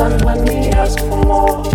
done when we ask for more.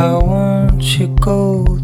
I want your gold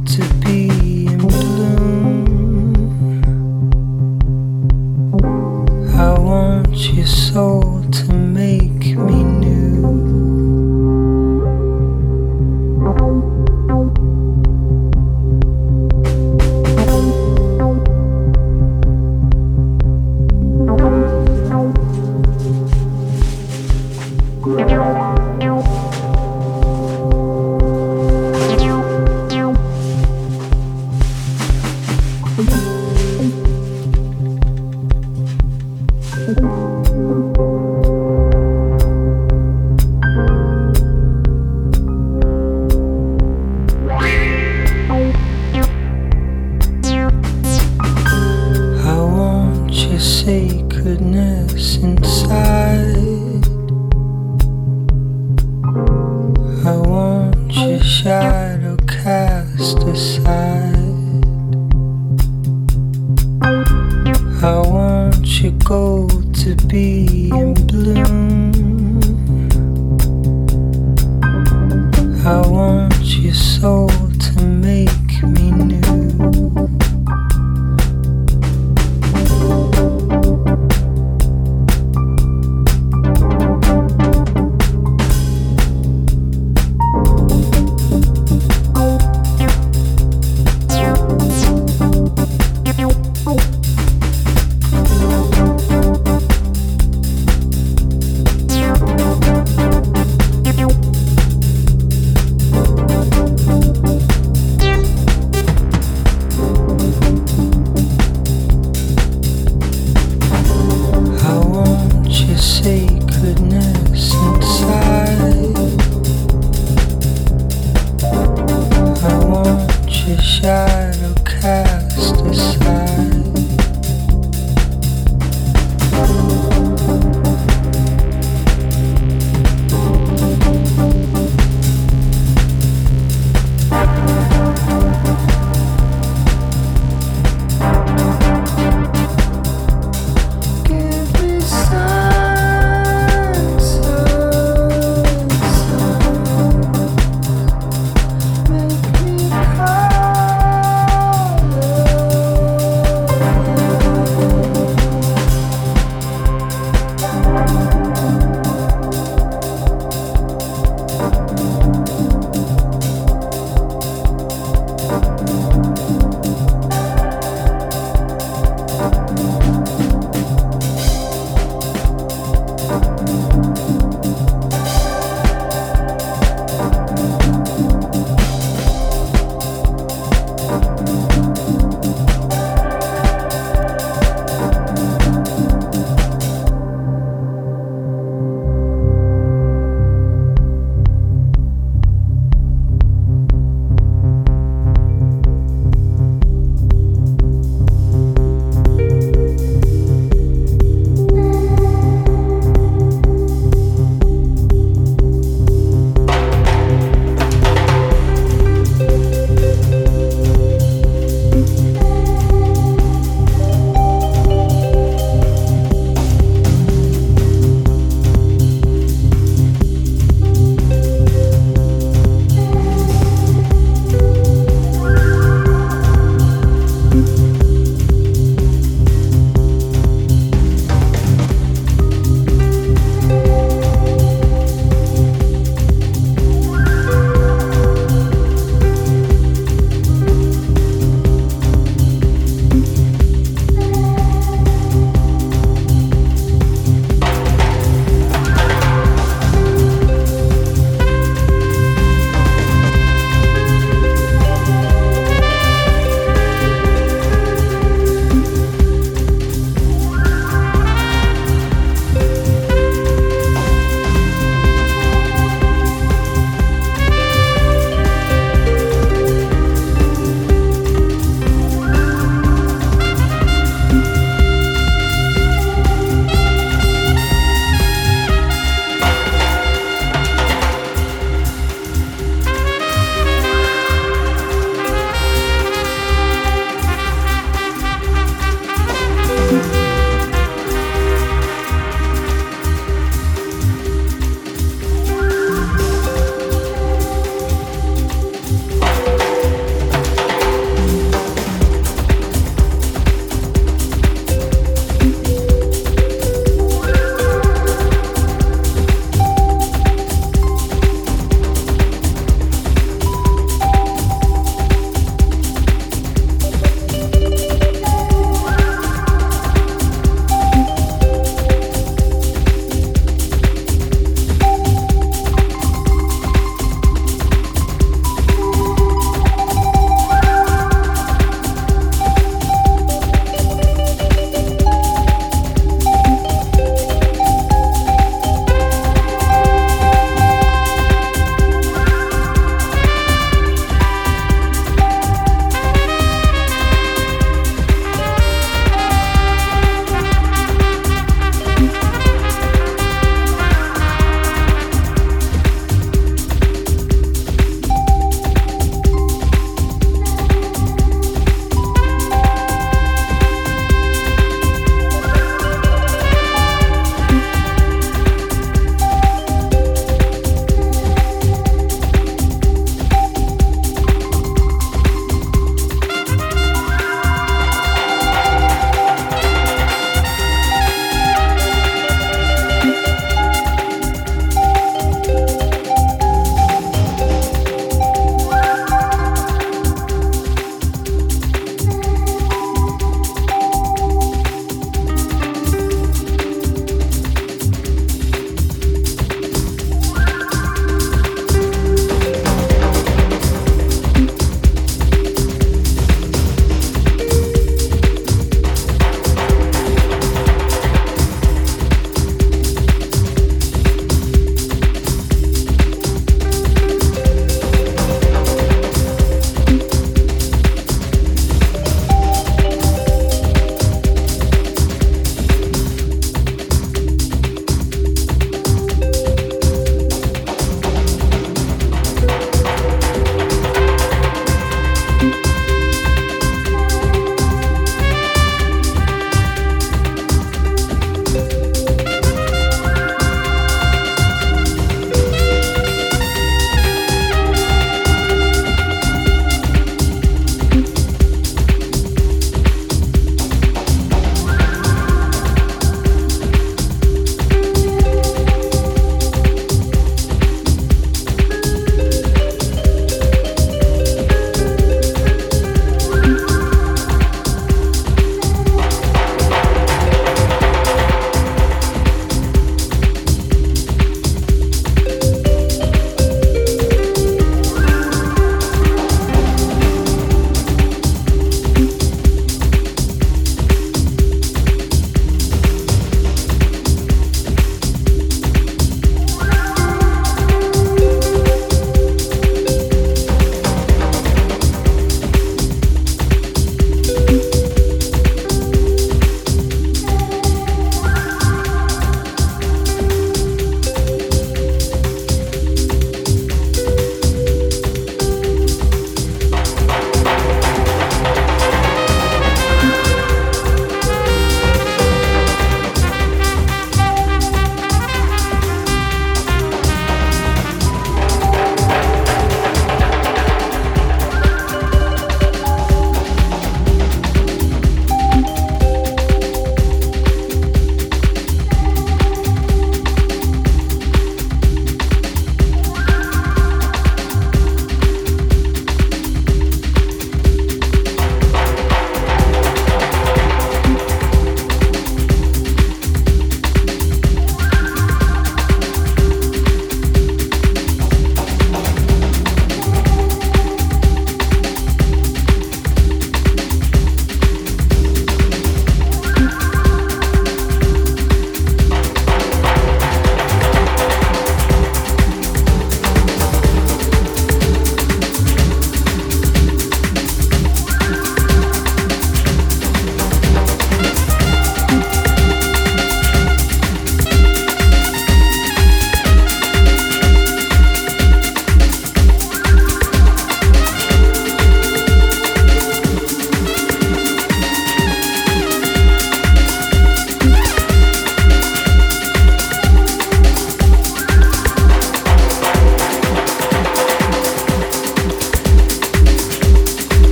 want